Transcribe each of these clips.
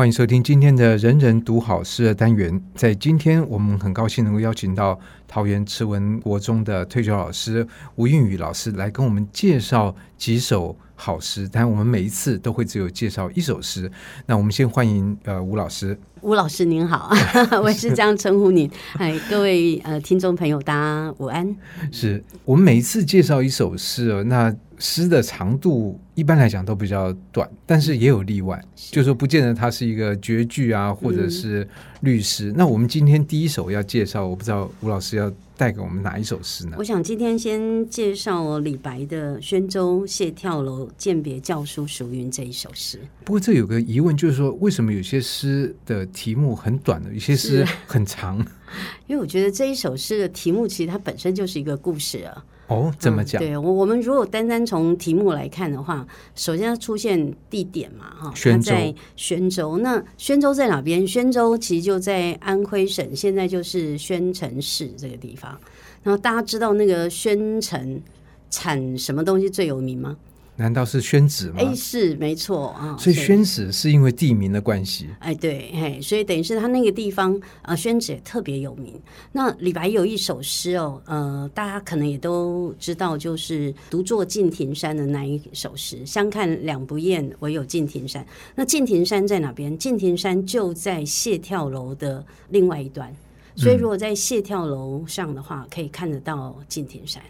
欢迎收听今天的“人人读好诗”的单元。在今天，我们很高兴能够邀请到桃园慈文国中的退休老师吴韵宇老师来跟我们介绍几首好诗。但我们每一次都会只有介绍一首诗。那我们先欢迎呃吴老师。吴老师您好，我是这样称呼您。哎，各位呃听众朋友，大家午安。是我们每一次介绍一首诗哦，那。诗的长度一般来讲都比较短，但是也有例外，就是说不见得它是一个绝句啊，或者是律诗。嗯。那我们今天第一首要介绍，我不知道吴老师要带给我们哪一首诗呢？我想今天先介绍李白的《宣州谢跳楼饯别教书熟云》这一首诗。不过这有个疑问，就是说为什么有些诗的题目很短的，有些诗很长？因为我觉得这一首诗的题目其实它本身就是一个故事啊。哦，怎么讲？嗯、对我，我们如果单单从题目来看的话，首先要出现地点嘛，哈，宣州，在宣州。那宣州在哪边？宣州其实就在安徽省，现在就是宣城市这个地方。然后大家知道那个宣城产什么东西最有名吗？难道是宣纸吗？哎，是没错啊。所以宣纸是因为地名的关系。哎，对，嘿，所以等于是他那个地方啊，宣纸也特别有名。那李白有一首诗哦，呃，大家可能也都知道，就是“独坐敬亭山”的那一首诗，“相看两不厌，唯有敬亭山”。那敬亭山在哪边？敬亭山就在谢跳楼的另外一端。所以如果在谢跳楼上的话，可以看得到敬亭山。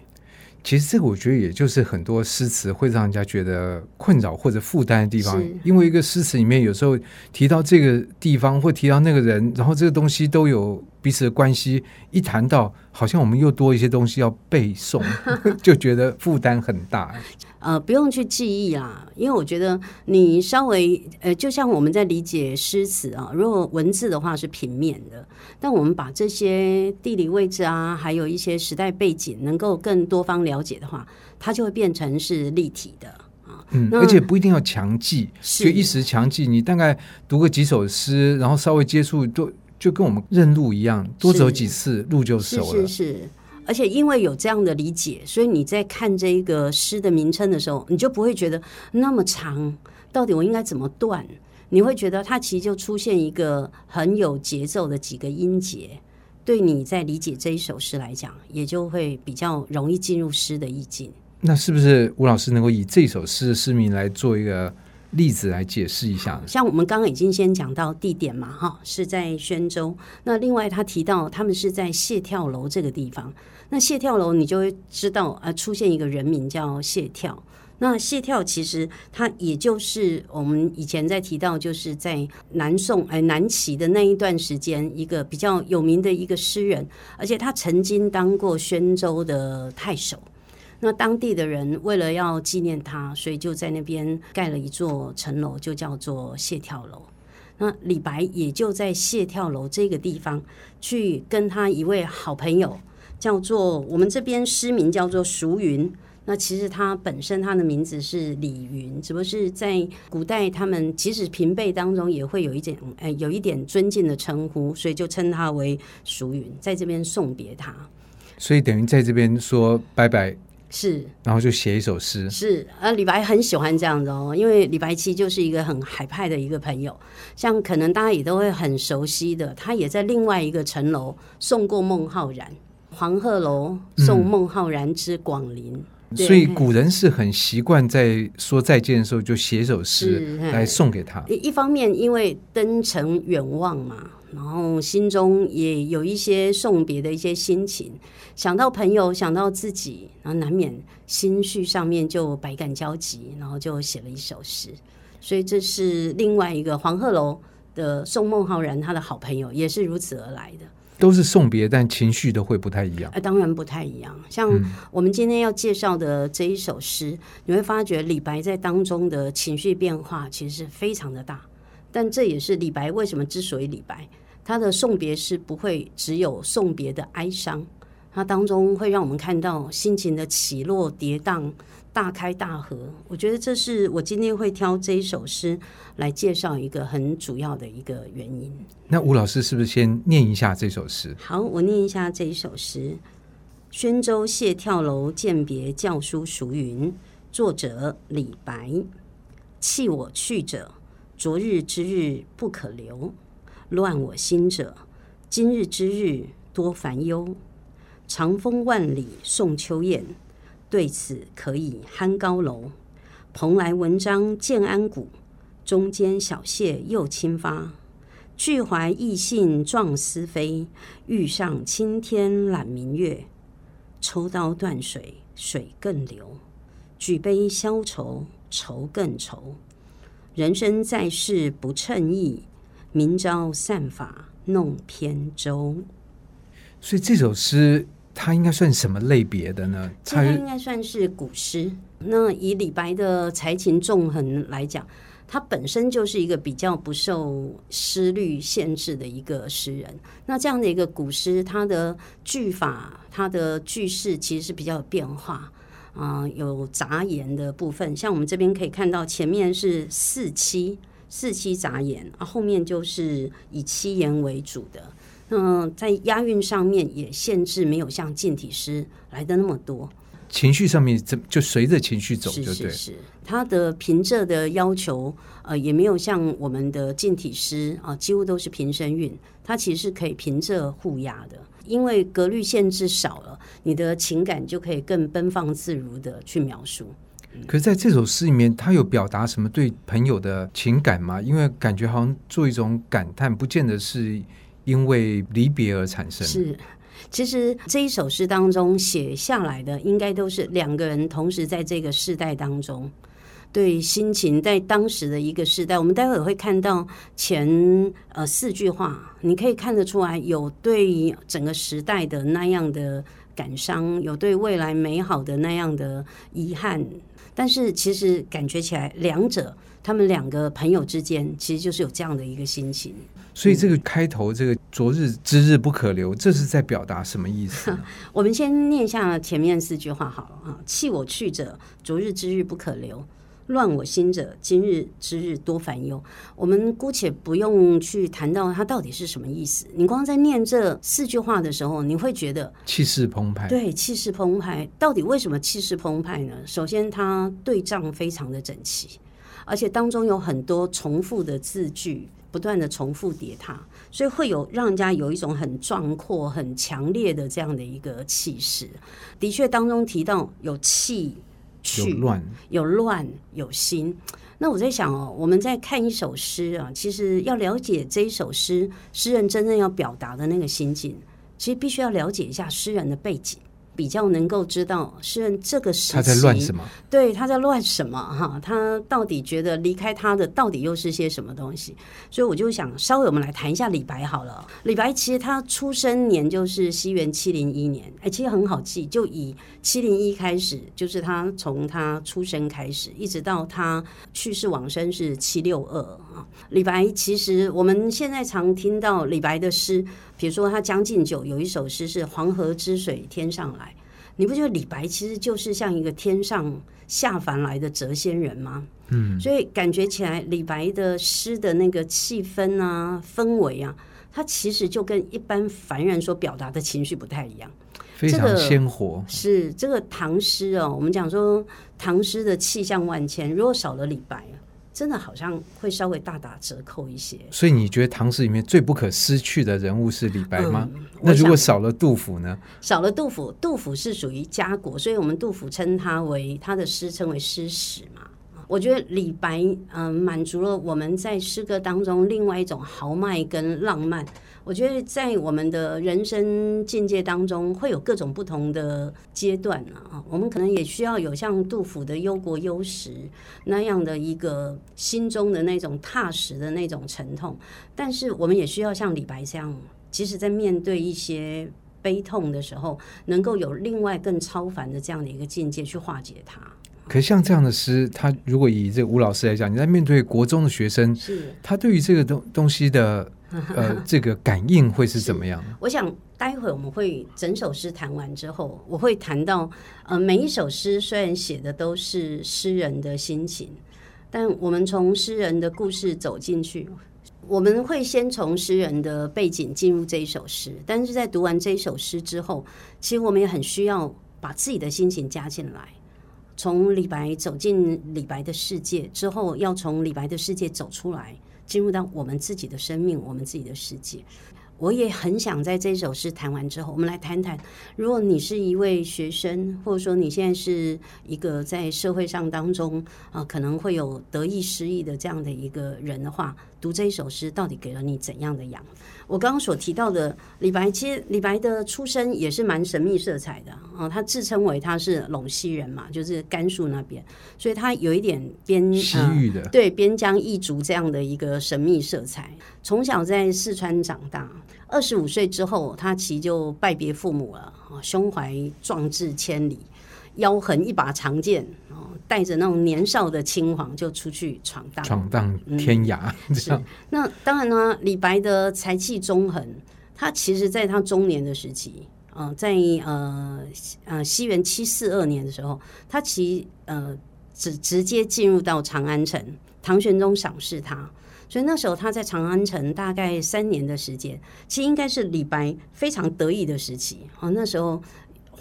其实这个我觉得也就是很多诗词会让人家觉得困扰或者负担的地方，因为一个诗词里面有时候提到这个地方或提到那个人，然后这个东西都有彼此的关系，一谈到好像我们又多一些东西要背诵，就觉得负担很大。呃，不用去记忆啦，因为我觉得你稍微呃，就像我们在理解诗词啊，如果文字的话是平面的，但我们把这些地理位置啊，还有一些时代背景，能够更多方了解的话，它就会变成是立体的啊。嗯，而且不一定要强记，就一时强记，你大概读个几首诗，然后稍微接触，都就跟我们认路一样，多走几次路就熟了。是是。而且因为有这样的理解，所以你在看这一个诗的名称的时候，你就不会觉得那么长。到底我应该怎么断？你会觉得它其实就出现一个很有节奏的几个音节，对你在理解这一首诗来讲，也就会比较容易进入诗的意境。那是不是吴老师能够以这首诗的诗名来做一个？例子来解释一下，像我们刚刚已经先讲到地点嘛，哈，是在宣州。那另外他提到他们是在谢跳楼这个地方。那谢跳楼，你就会知道，呃，出现一个人名叫谢跳。那谢跳其实他也就是我们以前在提到，就是在南宋哎南齐的那一段时间，一个比较有名的一个诗人，而且他曾经当过宣州的太守。那当地的人为了要纪念他，所以就在那边盖了一座城楼，就叫做谢跳楼。那李白也就在谢跳楼这个地方去跟他一位好朋友，叫做我们这边诗名叫做叔云。那其实他本身他的名字是李云，只不过是在古代他们即使平辈当中也会有一点呃有一点尊敬的称呼，所以就称他为叔云，在这边送别他。所以等于在这边说拜拜。是，然后就写一首诗。是，呃，李白很喜欢这样子哦，因为李白其实就是一个很海派的一个朋友，像可能大家也都会很熟悉的，他也在另外一个城楼送过孟浩然，黄鹤楼送孟浩然之广陵。嗯、所以古人是很习惯在说再见的时候就写首诗来送给他。一方面因为登城远望嘛。然后心中也有一些送别的一些心情，想到朋友，想到自己，然后难免心绪上面就百感交集，然后就写了一首诗。所以这是另外一个黄鹤楼的宋孟浩然，他的好朋友也是如此而来的。都是送别，但情绪都会不太一样。呃，当然不太一样。像我们今天要介绍的这一首诗，你会发觉李白在当中的情绪变化其实是非常的大。但这也是李白为什么之所以李白。他的送别诗不会只有送别的哀伤，它当中会让我们看到心情的起落跌宕、大开大合。我觉得这是我今天会挑这一首诗来介绍一个很主要的一个原因。那吴老师是不是先念一下这首诗？好，我念一下这一首诗：宣州谢跳楼饯别校书熟云，作者李白。弃我去者，昨日之日不可留，乱我心者，今日之日多烦忧。长风万里送秋雁，对此可以酣高楼。蓬莱文章建安骨，中间小谢又清发。俱怀逸兴壮思飞，欲上青天揽明月。抽刀断水，水更流；举杯消愁，愁更愁。人生在世不称意，明朝散发弄扁舟。所以这首诗它应该算什么类别的呢？它应该算是古诗。那以李白的才情纵横来讲。他本身就是一个比较不受诗律限制的一个诗人。那这样的一个古诗，它的句法、它的句式其实是比较有变化啊、呃，有杂言的部分。像我们这边可以看到，前面是四七四七杂言啊，后面就是以七言为主的。那在押韵上面也限制没有像近体诗来的那么多。情绪上面，就就随着情绪走，就对。是是是，它的平仄的要求，呃，也没有像我们的近体诗啊、呃，几乎都是平声韵。它其实是可以平仄互押的，因为格律限制少了，你的情感就可以更奔放自如的去描述。可是在这首诗里面，他有表达什么对朋友的情感吗？因为感觉好像做一种感叹，不见得是因为离别而产生。是。其实这一首诗当中写下来的，应该都是两个人同时在这个世代当中，对心情在当时的一个世代。我们待会儿会看到前呃四句话，你可以看得出来有对整个时代的那样的感伤，有对未来美好的那样的遗憾。但是其实感觉起来，两者他们两个朋友之间，其实就是有这样的一个心情。所以这个开头，这个“昨日之日不可留”，这是在表达什么意思？我们先念一下前面四句话好了啊！“弃我去者，昨日之日不可留；乱我心者，今日之日多烦忧。”我们姑且不用去谈到它到底是什么意思。你光在念这四句话的时候，你会觉得气势澎湃。对，气势澎湃。到底为什么气势澎湃呢？首先，它对仗非常的整齐，而且当中有很多重复的字句。不断的重复叠踏，所以会有让人家有一种很壮阔、很强烈的这样的一个气势。的确，当中提到有气、去、有乱、有乱、有心。那我在想哦，我们在看一首诗啊，其实要了解这一首诗，诗人真正要表达的那个心境，其实必须要了解一下诗人的背景。比较能够知道诗人这个时期他在乱什么？对，他在乱什么？哈，他到底觉得离开他的到底又是些什么东西？所以我就想稍微我们来谈一下李白好了。李白其实他出生年就是西元七零一年，哎，其实很好记，就以七零一开始，就是他从他出生开始，一直到他去世往生是七六二啊。李白其实我们现在常听到李白的诗。比如说，他《将进酒》有一首诗是“黄河之水天上来”，你不觉得李白其实就是像一个天上下凡来的谪仙人吗？嗯，所以感觉起来，李白的诗的那个气氛啊、氛围啊，他其实就跟一般凡人所表达的情绪不太一样，非常鲜活。这个、是这个唐诗哦，我们讲说唐诗的气象万千，如果少了李白。真的好像会稍微大打折扣一些，所以你觉得唐诗里面最不可失去的人物是李白吗？嗯、那如果少了杜甫呢？少了杜甫，杜甫是属于家国，所以我们杜甫称他为他的诗称为诗史嘛。我觉得李白嗯满足了我们在诗歌当中另外一种豪迈跟浪漫。我觉得在我们的人生境界当中，会有各种不同的阶段啊。我们可能也需要有像杜甫的忧国忧时那样的一个心中的那种踏实的那种沉痛，但是我们也需要像李白这样，即使在面对一些悲痛的时候，能够有另外更超凡的这样的一个境界去化解它。可是像这样的诗，他如果以这个吴老师来讲，你在面对国中的学生，是他对于这个东东西的。呃，这个感应会是怎么样？我想待会我们会整首诗谈完之后，我会谈到，呃，每一首诗虽然写的都是诗人的心情，但我们从诗人的故事走进去，我们会先从诗人的背景进入这一首诗，但是在读完这一首诗之后，其实我们也很需要把自己的心情加进来。从李白走进李白的世界之后，要从李白的世界走出来，进入到我们自己的生命，我们自己的世界。我也很想在这首诗谈完之后，我们来谈谈，如果你是一位学生，或者说你现在是一个在社会上当中啊、可能会有得意失意的这样的一个人的话，读这一首诗到底给了你怎样的养？我刚刚所提到的李白，其实李白的出身也是蛮神秘色彩的啊、呃，他自称为他是陇西人嘛，就是甘肃那边，所以他有一点边西域的、呃、对边疆异族这样的一个神秘色彩，从小在四川长大。二十五岁之后，他其实就拜别父母了，胸怀壮志千里，腰横一把长剑，带着那种年少的轻狂就出去闯荡，闯荡天涯。嗯、是那当然呢，李白的才气纵横，他其实在他中年的时期，呃、在呃呃西元七四二年的时候，他其呃直直接进入到长安城，唐玄宗赏识他。所以那时候他在长安城大概三年的时间，其实应该是李白非常得意的时期啊。那时候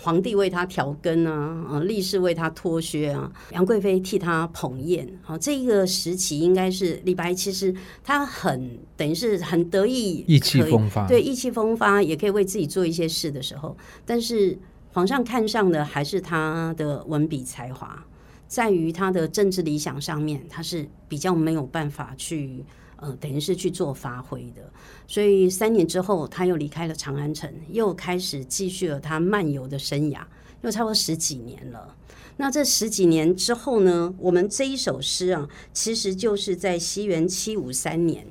皇帝为他调羹啊，啊，力士为他脱靴啊，杨贵妃替他捧砚啊。这一个时期应该是李白其实他很等于是很得意，意气风发，对，意气风发，也可以为自己做一些事的时候。但是皇上看上的还是他的文笔才华，在于他的政治理想上面，他是比较没有办法去。呃，等于是去做发挥的，所以三年之后，他又离开了长安城，又开始继续了他漫游的生涯，又差不多十几年了。那这十几年之后呢，我们这一首诗啊，其实就是在西元七五三年，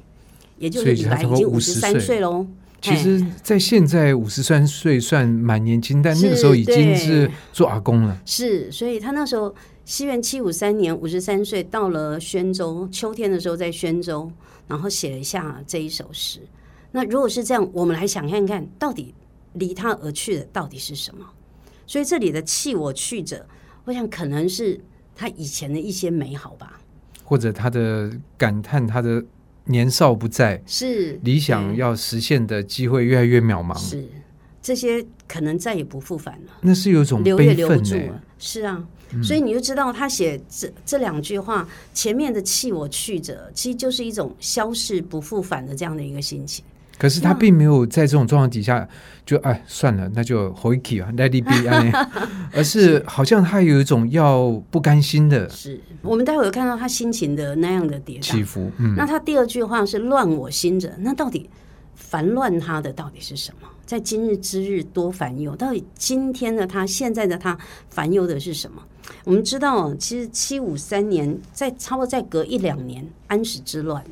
也就是李白已经五十三岁喽。其实，在现在五十三岁算蛮年轻，但那个时候已经是做阿公了。是，所以他那时候西元七五三年五十三岁，到了宣州，秋天的时候在宣州。然后写了一下这一首诗。那如果是这样，我们来想看看到底离他而去的到底是什么？所以这里的弃我去者，我想可能是他以前的一些美好吧，或者他的感叹，他的年少不在，是理想要实现的机会越来越渺茫，是这些可能再也不复返了。那是有一种留也留不住了，是啊。所以你就知道，他写这这两句话前面的“弃我去者”，其实就是一种消逝不复返的这样的一个心情。可是他并没有在这种状况底下就哎算了，那就回去啊，Let it be，而是好像他有一种要不甘心的。是我们待会有看到他心情的那样的跌宕起伏。嗯，那他第二句话是“乱我心者”，那到底烦乱他的到底是什么？在今日之日多烦忧，到底今天的他、现在的他烦忧的是什么？我们知道，其实七五三年，在差不多再隔一两年，安史之乱，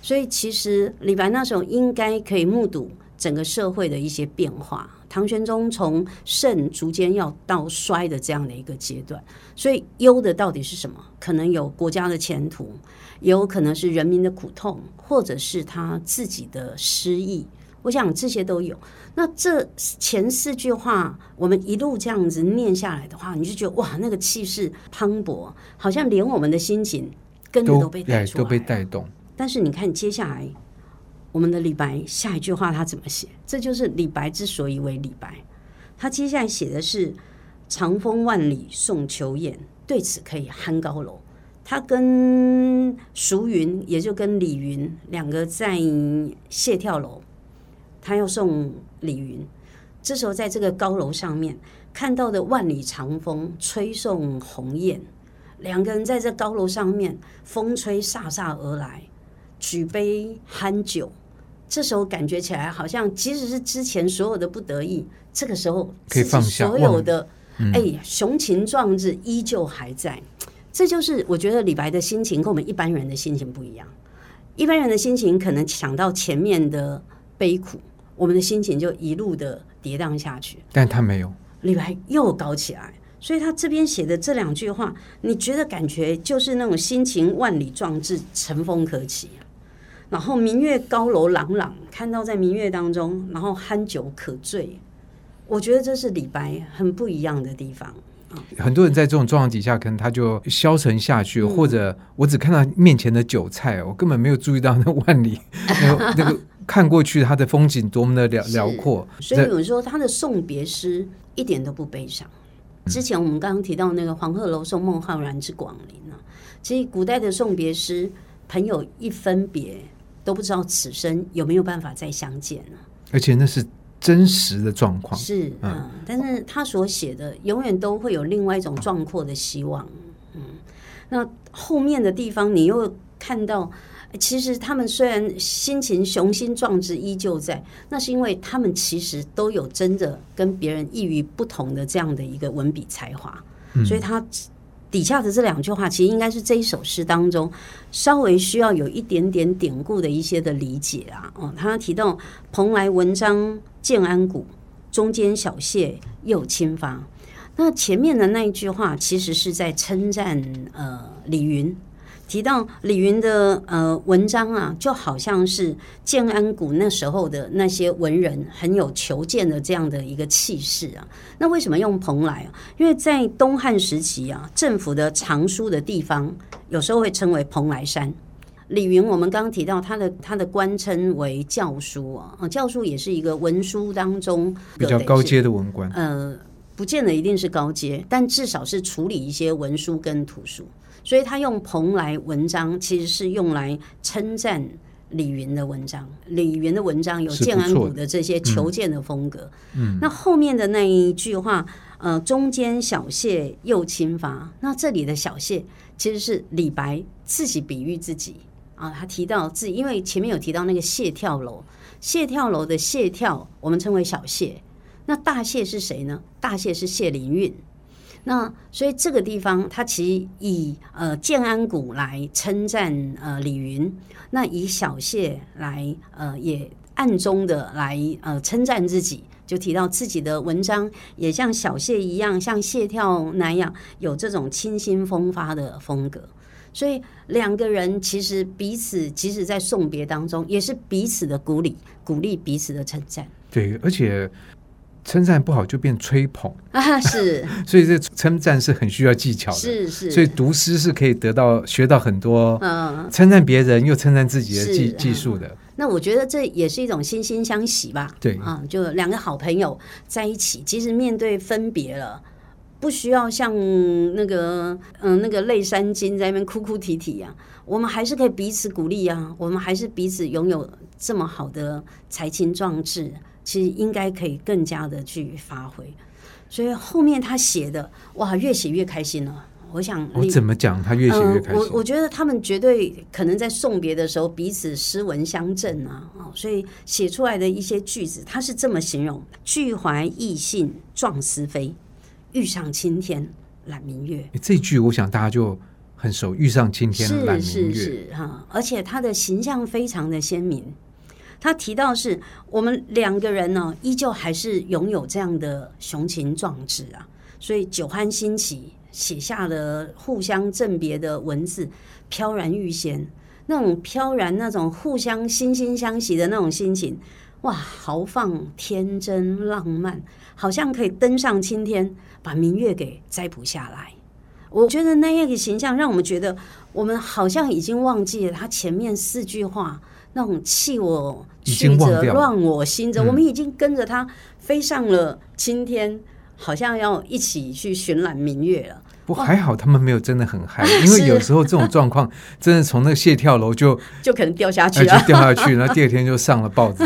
所以其实李白那时候应该可以目睹整个社会的一些变化。唐玄宗从盛逐渐要到衰的这样的一个阶段，所以忧的到底是什么？可能有国家的前途，也有可能是人民的苦痛，或者是他自己的失意。我想这些都有。那这前四句话，我们一路这样子念下来的话，你就觉得哇，那个气势磅礴，好像连我们的心情跟着都被带出来，都被带动。但是你看接下来，我们的李白下一句话他怎么写？这就是李白之所以为李白。他接下来写的是“长风万里送秋雁，对此可以酣高楼”。他跟熟云，也就跟李云两个在谢跳楼。他要送李云，这时候在这个高楼上面看到的万里长风吹送鸿雁，两个人在这高楼上面，风吹飒飒而来，举杯酣酒。这时候感觉起来好像，即使是之前所有的不得意，这个时候可以放下所有的，哎，雄情壮志依旧还在。这就是我觉得李白的心情跟我们一般人的心情不一样。一般人的心情可能想到前面的悲苦。我们的心情就一路的跌宕下去，但他没有，李白又高起来，所以他这边写的这两句话，你觉得感觉就是那种心情万里壮志，乘风可起。然后明月高楼朗朗，看到在明月当中，然后酣酒可醉，我觉得这是李白很不一样的地方。很多人在这种状况底下，可能他就消沉下去，嗯、或者我只看到面前的韭菜，我根本没有注意到那万里 那个。那个看过去，它的风景多么的辽辽阔。所以有时候他的送别诗一点都不悲伤，之前我们刚刚提到那个黄鹤楼送孟浩然之广陵啊，其实古代的送别诗，朋友一分别都不知道此生有没有办法再相见呢？而且那是真实的状况，是嗯，但是他所写的永远都会有另外一种壮阔的希望，嗯，那后面的地方你又看到。其实他们虽然心情雄心壮志依旧在，那是因为他们其实都有真的跟别人异于不同的这样的一个文笔才华，嗯、所以他底下的这两句话，其实应该是这一首诗当中稍微需要有一点点典故的一些的理解啊。哦，他提到“蓬莱文章建安骨，中间小谢又清发”，那前面的那一句话其实是在称赞呃李云。提到李云的呃文章啊，就好像是建安谷那时候的那些文人很有求见的这样的一个气势啊。那为什么用蓬莱啊？因为在东汉时期啊，政府的藏书的地方有时候会称为蓬莱山。李云，我们刚刚提到他的他的官称为教书啊，教书也是一个文书当中比较高阶的文官。呃，不见得一定是高阶，但至少是处理一些文书跟图书。所以他用蓬莱文章，其实是用来称赞李云的文章。李云的文章有建安骨的这些求见的风格。嗯，那后面的那一句话，呃，中间小谢又清发。那这里的小谢其实是李白自己比喻自己啊，他提到自己，因为前面有提到那个谢跳楼，谢跳楼的谢跳，我们称为小谢。那大谢是谁呢？大谢是谢灵运。那所以这个地方，他其实以呃建安骨来称赞呃李云，那以小谢来呃也暗中的来呃称赞自己，就提到自己的文章也像小谢一样，像谢跳那样有这种清新风发的风格。所以两个人其实彼此即使在送别当中，也是彼此的鼓励，鼓励彼此的称赞。对，而且。称赞不好就变吹捧。啊，是，所以这称赞是很需要技巧的，是是，所以读诗是可以得到学到很多，嗯，称赞别人又称赞自己的技技术的。那我觉得这也是一种惺惺相惜吧，对。啊，就两个好朋友在一起，即使面对分别了，不需要像那个嗯那个泪山金在那边哭哭啼啼啊，我们还是可以彼此鼓励啊，我们还是彼此拥有这么好的才情壮志。其实应该可以更加的去发挥，所以后面他写的哇，越写越开心了。我想我怎么讲，他越写越开心。呃、我我觉得他们绝对可能在送别的时候彼此诗文相赠啊，所以写出来的一些句子，他是这么形容：俱怀逸兴壮思飞，欲上青天揽明月。这句我想大家就很熟，欲上青天揽明月是是是哈，而且他的形象非常的鲜明。他提到是我们两个人呢，依旧还是拥有这样的雄情壮志啊，所以酒酣心起写下了互相赠别的文字，飘然欲仙，那种飘然那种互相惺惺相惜的那种心情，哇，豪放天真浪漫，好像可以登上青天，把明月给摘卜下来。我觉得那样的形象让我们觉得，我们好像已经忘记了他前面四句话。那种弃我曲折乱我心者，我们已经跟着他飞上了青天，嗯，好像要一起去寻览明月了。不还好，他们没有真的很嗨，因为 有时候这种状况，真的从那个谢跳楼就 就可能掉下去了，就掉下去，然后第二天就上了报纸。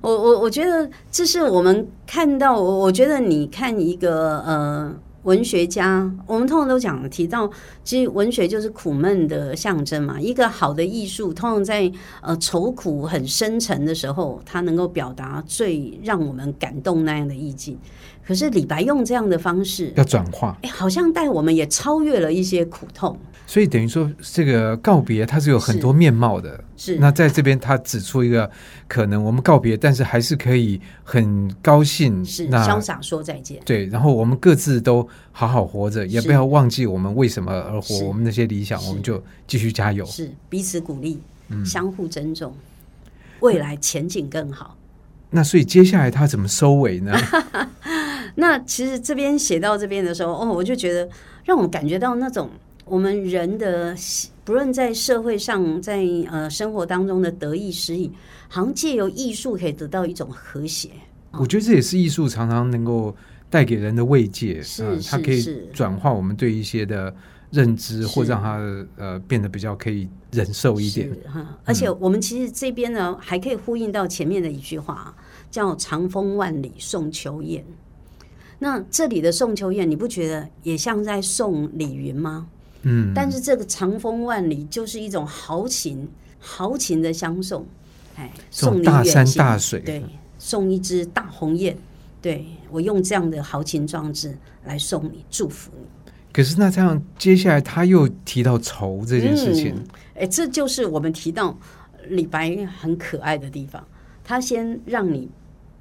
我我我觉得这是我们看到，我觉得你看一个呃。文学家，我们通常都讲提到，其实文学就是苦闷的象征嘛。一个好的艺术，通常在呃愁苦很深沉的时候，它能够表达最让我们感动那样的意境。可是李白用这样的方式要转化，哎，好像带我们也超越了一些苦痛。所以等于说，这个告别它是有很多面貌的。是，那在这边他指出一个可能，我们告别，但是还是可以很高兴，是潇洒说再见。对，然后我们各自都好好活着，也不要忘记我们为什么而活，我们那些理想，我们就继续加油，是彼此鼓励，嗯相互尊重，未来前景更好。那所以接下来他怎么收尾呢？那其实这边写到这边的时候，哦，我就觉得让我感觉到那种我们人的不论在社会上，在呃生活当中的得意失意，好像借由艺术可以得到一种和谐。我觉得这也是艺术常常能够带给人的慰藉，是、呃、它可以转化我们对一些的认知，或让它呃变得比较可以忍受一点。哈，而且我们其实这边呢，还可以呼应到前面的一句话，叫“长风万里送秋雁”。那这里的送秋雁，你不觉得也像在送李云吗？嗯，但是这个长风万里就是一种豪情，豪情的相送。哎，送你大山大水，对，送一只大鸿雁，对，我用这样的豪情壮志来送你，祝福你。可是那这样，接下来他又提到愁这件事情，哎、嗯，这就是我们提到李白很可爱的地方。他先让你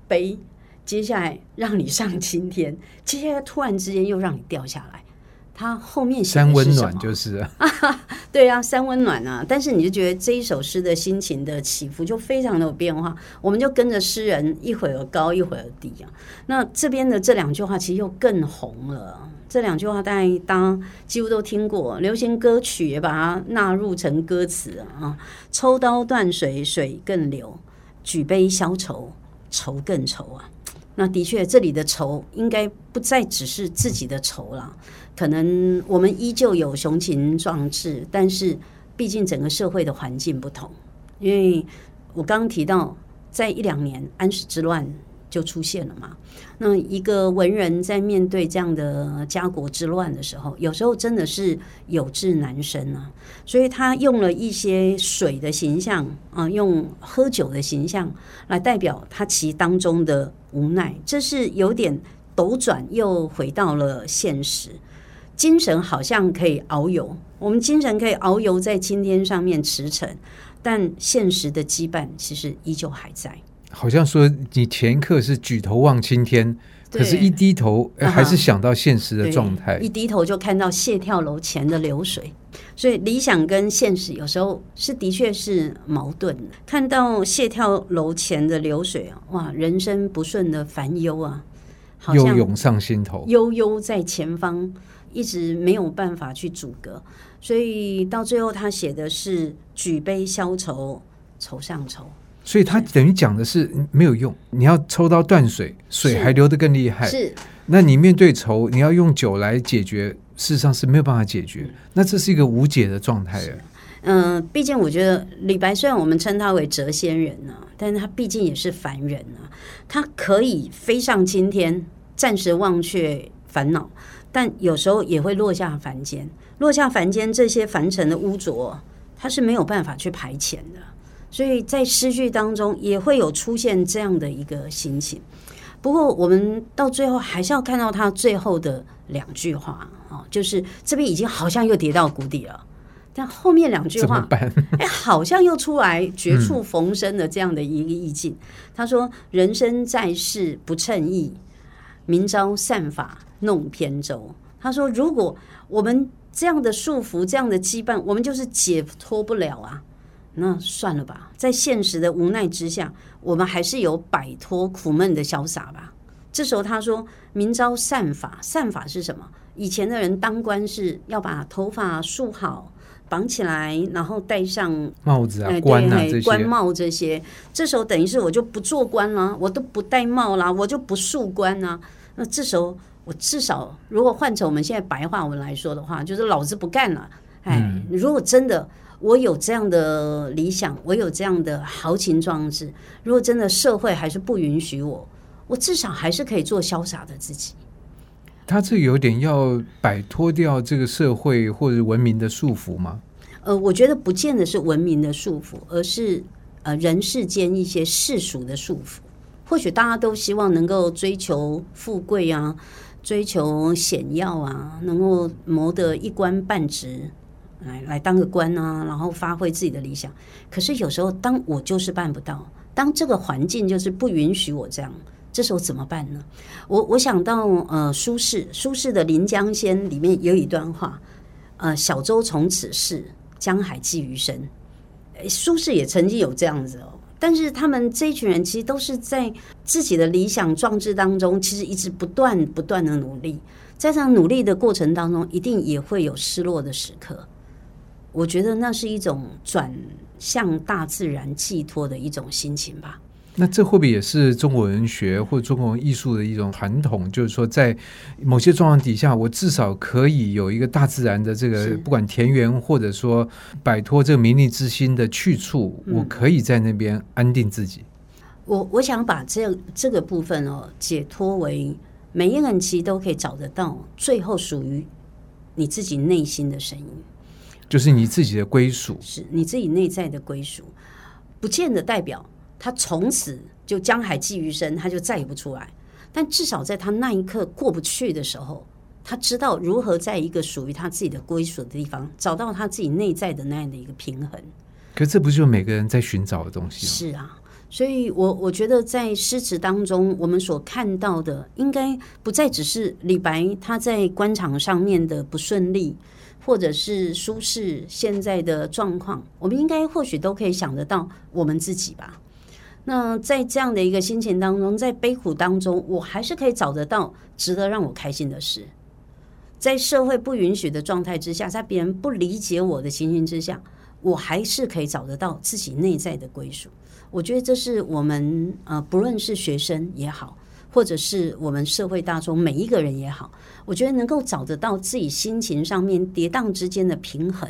悲。接下来让你上青天，接下来突然之间又让你掉下来。他后面写三温暖就是啊，对啊，三温暖啊。但是你就觉得这一首诗的心情的起伏就非常的有变化，我们就跟着诗人一会儿高一会儿低啊。那这边的这两句话其实又更红了。这两句话大家大家几乎都听过，流行歌曲也把它纳入成歌词啊。抽刀断水，水更流；举杯消愁，愁更愁啊。那的确，这里的愁应该不再只是自己的愁了。可能我们依旧有雄情壮志，但是毕竟整个社会的环境不同。因为我刚刚提到，在一两年安史之乱。就出现了嘛。那一个文人在面对这样的家国之乱的时候，有时候真的是有志难伸啊。所以他用了一些水的形象啊，用喝酒的形象来代表他其当中的无奈。这是有点斗转，又回到了现实。精神好像可以遨游，我们精神可以遨游在青天上面驰骋，但现实的羁绊其实依旧还在。好像说你前一刻是举头望青天，可是一低头还是想到现实的状态。一低头就看到谢跳楼前的流水，所以理想跟现实有时候是的确是矛盾的。看到谢跳楼前的流水啊，哇，人生不顺的烦忧啊，好像又涌上心头，悠悠在前方，一直没有办法去阻隔。所以到最后，他写的是举杯消愁，愁上愁。所以他等于讲的是没有用，你要抽刀断水，水还流得更厉害。是，那你面对愁，你要用酒来解决，事实上是没有办法解决。那这是一个无解的状态啊。嗯、呃，毕竟我觉得李白虽然我们称他为谪仙人啊，但是他毕竟也是凡人啊。他可以飞上青天，暂时忘却烦恼，但有时候也会落下凡间。落下凡间，这些凡尘的污浊，他是没有办法去排遣的。所以在诗句当中也会有出现这样的一个心情，不过我们到最后还是要看到他最后的两句话啊，就是这边已经好像又跌到谷底了，但后面两句话，哎，好像又出来绝处逢生的这样的一个意境。他说：“人生在世不称意，明朝散发弄扁舟。”他说：“如果我们这样的束缚、这样的羁绊，我们就是解脱不了啊。”那算了吧，在现实的无奈之下，我们还是有摆脱苦闷的潇洒吧。这时候他说：“明朝散法，散法是什么？以前的人当官是要把头发束好，绑起来，然后戴上帽子啊、冠啊这官帽这些。这时候等于是我就不做官了，我都不戴帽啦，我就不束冠啊。那这时候我至少，如果换成我们现在白话文来说的话，就是老子不干了。哎，嗯、如果真的。”我有这样的理想，我有这样的豪情壮志。如果真的社会还是不允许我，我至少还是可以做潇洒的自己。他这有点要摆脱掉这个社会或者文明的束缚吗？呃，我觉得不见得是文明的束缚，而是呃人世间一些世俗的束缚。或许大家都希望能够追求富贵啊，追求显耀啊，能够谋得一官半职。来来当个官啊，然后发挥自己的理想。可是有时候，当我就是办不到，当这个环境就是不允许我这样，这时候怎么办呢？我我想到呃，苏轼，苏轼的《临江仙》里面有一段话，呃，小舟从此逝，江海寄余生。苏轼也曾经有这样子哦，但是他们这一群人其实都是在自己的理想壮志当中，其实一直不断不断的努力，在这样努力的过程当中，一定也会有失落的时刻。我觉得那是一种转向大自然寄托的一种心情吧。那这会不会也是中国文学或中国艺术的一种传统？就是说，在某些状况底下，我至少可以有一个大自然的这个，不管田园，或者说摆脱这个名利之心的去处，我可以在那边安定自己。我我想把这这个部分哦，解脱为每一个人其实都可以找得到最后属于你自己内心的声音，就是你自己的归属，是你自己内在的归属，不见得代表。他从此就江海寄余生，他就再也不出来。但至少在他那一刻过不去的时候，他知道如何在一个属于他自己的归属的地方，找到他自己内在的那样的一个平衡。可这不就是每个人在寻找的东西吗？是啊，所以我我觉得在诗词当中，我们所看到的，应该不再只是李白他在官场上面的不顺利，或者是苏轼现在的状况，我们应该或许都可以想得到我们自己吧。那在这样的一个心情当中，在悲苦当中，我还是可以找得到值得让我开心的事。在社会不允许的状态之下，在别人不理解我的情形之下，我还是可以找得到自己内在的归属。我觉得这是我们呃，不论是学生也好，或者是我们社会大众每一个人也好，我觉得能够找得到自己心情上面跌宕之间的平衡，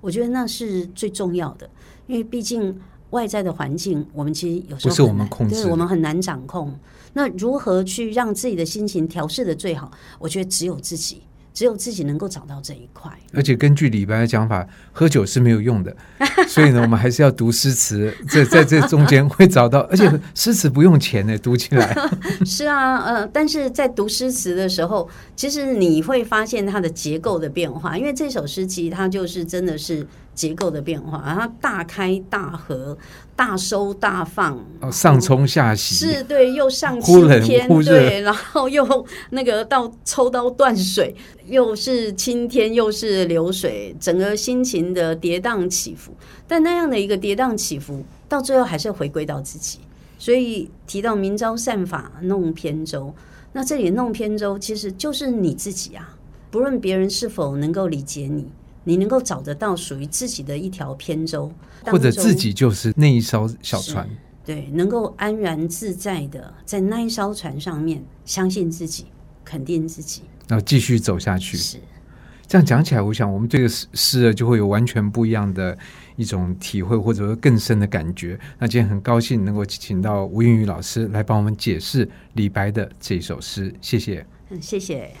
我觉得那是最重要的，因为毕竟。外在的环境，我们其实有时候不是我们控制，对，我们很难掌控。那如何去让自己的心情调试的最好？我觉得只有自己。只有自己能够找到这一块，而且根据李白的讲法，喝酒是没有用的，所以呢，我们还是要读诗词，在 在这中间会找到，而且诗词不用钱呢，读起来 是啊，呃，但是在读诗词的时候，其实你会发现它的结构的变化，因为这首诗其实它就是真的是结构的变化，然后大开大合。大收大放，上冲下洗，是对，又上青天，对，然后又那个到抽刀断水，又是青天，又是流水，整个心情的跌宕起伏。但那样的一个跌宕起伏，到最后还是回归到自己。所以提到明朝散法弄扁舟，那这里弄扁舟其实就是你自己啊，不论别人是否能够理解你。你能够找得到属于自己的一条扁舟，或者自己就是那一艘小船，对，能够安然自在的在那一艘船上面，相信自己，肯定自己，然后继续走下去。是这样讲起来，我想我们这个诗诗就会有完全不一样的一种体会，或者说更深的感觉。那今天很高兴能够请到吴映瑜老师来帮我们解释李白的这首诗，谢谢。嗯，谢谢。